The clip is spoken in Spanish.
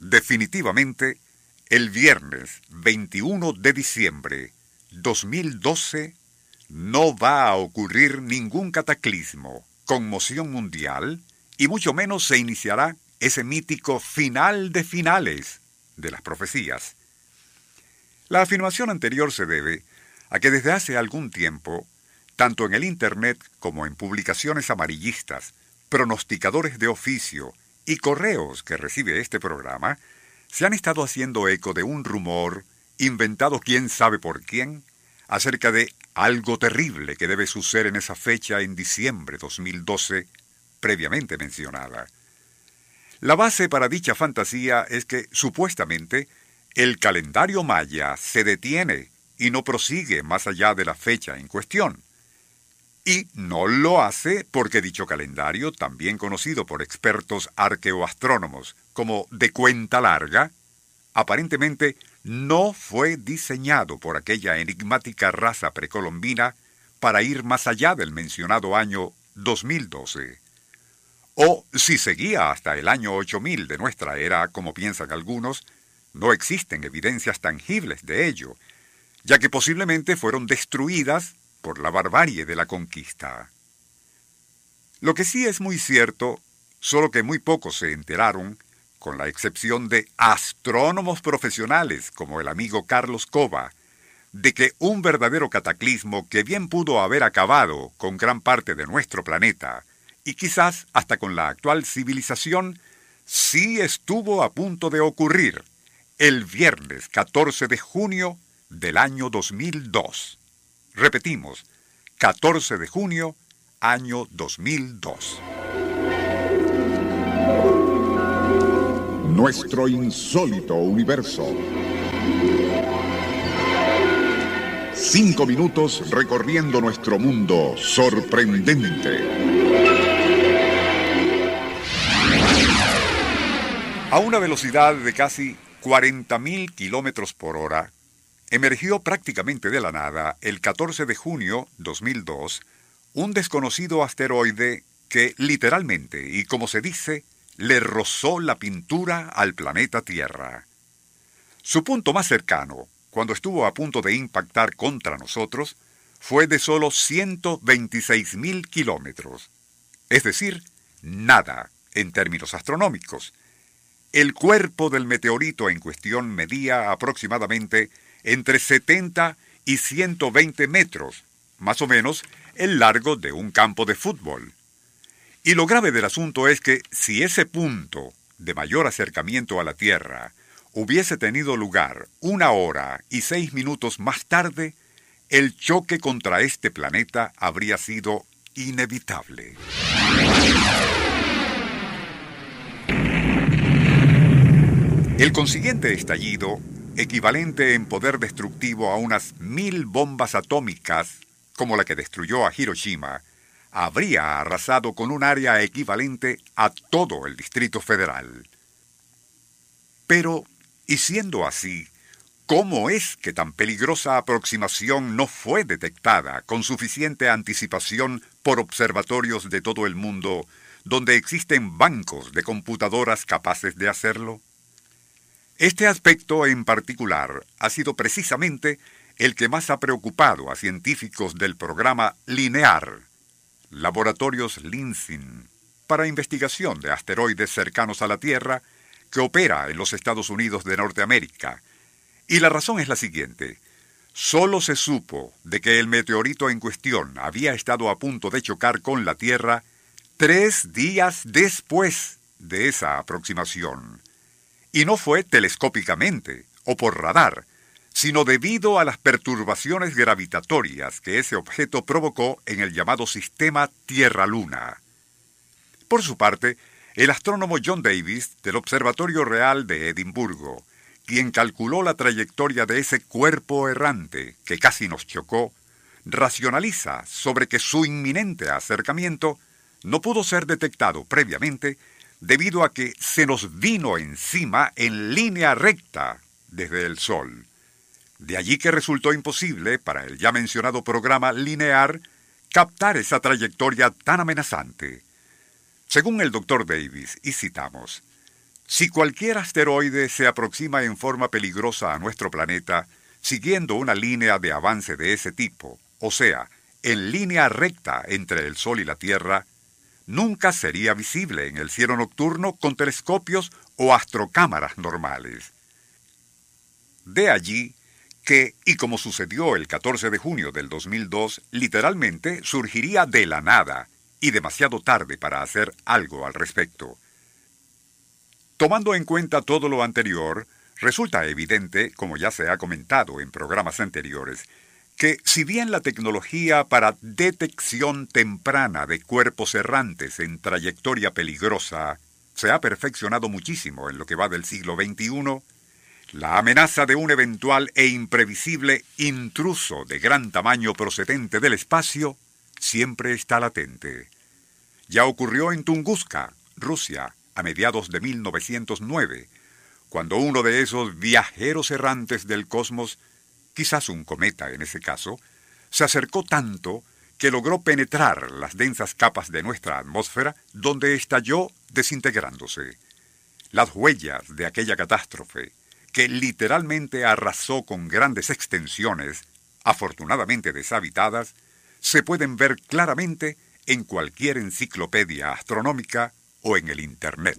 Definitivamente, el viernes 21 de diciembre 2012 no va a ocurrir ningún cataclismo, conmoción mundial, y mucho menos se iniciará ese mítico final de finales de las profecías. La afirmación anterior se debe a que desde hace algún tiempo, tanto en el Internet como en publicaciones amarillistas, pronosticadores de oficio y correos que recibe este programa se han estado haciendo eco de un rumor, inventado quién sabe por quién, acerca de algo terrible que debe suceder en esa fecha en diciembre 2012, previamente mencionada. La base para dicha fantasía es que, supuestamente, el calendario maya se detiene y no prosigue más allá de la fecha en cuestión. Y no lo hace porque dicho calendario, también conocido por expertos arqueoastrónomos como de cuenta larga, aparentemente no fue diseñado por aquella enigmática raza precolombina para ir más allá del mencionado año 2012. O si seguía hasta el año 8000 de nuestra era, como piensan algunos, no existen evidencias tangibles de ello, ya que posiblemente fueron destruidas por la barbarie de la conquista. Lo que sí es muy cierto, solo que muy pocos se enteraron, con la excepción de astrónomos profesionales como el amigo Carlos Cova, de que un verdadero cataclismo que bien pudo haber acabado con gran parte de nuestro planeta, y quizás hasta con la actual civilización, sí estuvo a punto de ocurrir el viernes 14 de junio del año 2002. Repetimos, 14 de junio, año 2002. Nuestro insólito universo. Cinco minutos recorriendo nuestro mundo sorprendente. A una velocidad de casi 40.000 kilómetros por hora, emergió prácticamente de la nada el 14 de junio 2002 un desconocido asteroide que literalmente, y como se dice, le rozó la pintura al planeta Tierra. Su punto más cercano, cuando estuvo a punto de impactar contra nosotros, fue de solo 126 mil kilómetros, es decir, nada en términos astronómicos. El cuerpo del meteorito en cuestión medía aproximadamente entre 70 y 120 metros, más o menos el largo de un campo de fútbol. Y lo grave del asunto es que si ese punto de mayor acercamiento a la Tierra hubiese tenido lugar una hora y seis minutos más tarde, el choque contra este planeta habría sido inevitable. El consiguiente estallido equivalente en poder destructivo a unas mil bombas atómicas, como la que destruyó a Hiroshima, habría arrasado con un área equivalente a todo el Distrito Federal. Pero, y siendo así, ¿cómo es que tan peligrosa aproximación no fue detectada con suficiente anticipación por observatorios de todo el mundo, donde existen bancos de computadoras capaces de hacerlo? Este aspecto en particular ha sido precisamente el que más ha preocupado a científicos del programa LINEAR, Laboratorios LINSIN, para investigación de asteroides cercanos a la Tierra, que opera en los Estados Unidos de Norteamérica. Y la razón es la siguiente. Solo se supo de que el meteorito en cuestión había estado a punto de chocar con la Tierra tres días después de esa aproximación. Y no fue telescópicamente o por radar, sino debido a las perturbaciones gravitatorias que ese objeto provocó en el llamado sistema Tierra-Luna. Por su parte, el astrónomo John Davis del Observatorio Real de Edimburgo, quien calculó la trayectoria de ese cuerpo errante que casi nos chocó, racionaliza sobre que su inminente acercamiento no pudo ser detectado previamente debido a que se nos vino encima en línea recta desde el Sol. De allí que resultó imposible para el ya mencionado programa lineal captar esa trayectoria tan amenazante. Según el doctor Davis, y citamos, si cualquier asteroide se aproxima en forma peligrosa a nuestro planeta, siguiendo una línea de avance de ese tipo, o sea, en línea recta entre el Sol y la Tierra, nunca sería visible en el cielo nocturno con telescopios o astrocámaras normales. De allí que, y como sucedió el 14 de junio del 2002, literalmente surgiría de la nada y demasiado tarde para hacer algo al respecto. Tomando en cuenta todo lo anterior, resulta evidente, como ya se ha comentado en programas anteriores, que si bien la tecnología para detección temprana de cuerpos errantes en trayectoria peligrosa se ha perfeccionado muchísimo en lo que va del siglo XXI, la amenaza de un eventual e imprevisible intruso de gran tamaño procedente del espacio siempre está latente. Ya ocurrió en Tunguska, Rusia, a mediados de 1909, cuando uno de esos viajeros errantes del cosmos quizás un cometa en ese caso, se acercó tanto que logró penetrar las densas capas de nuestra atmósfera donde estalló desintegrándose. Las huellas de aquella catástrofe, que literalmente arrasó con grandes extensiones, afortunadamente deshabitadas, se pueden ver claramente en cualquier enciclopedia astronómica o en el Internet.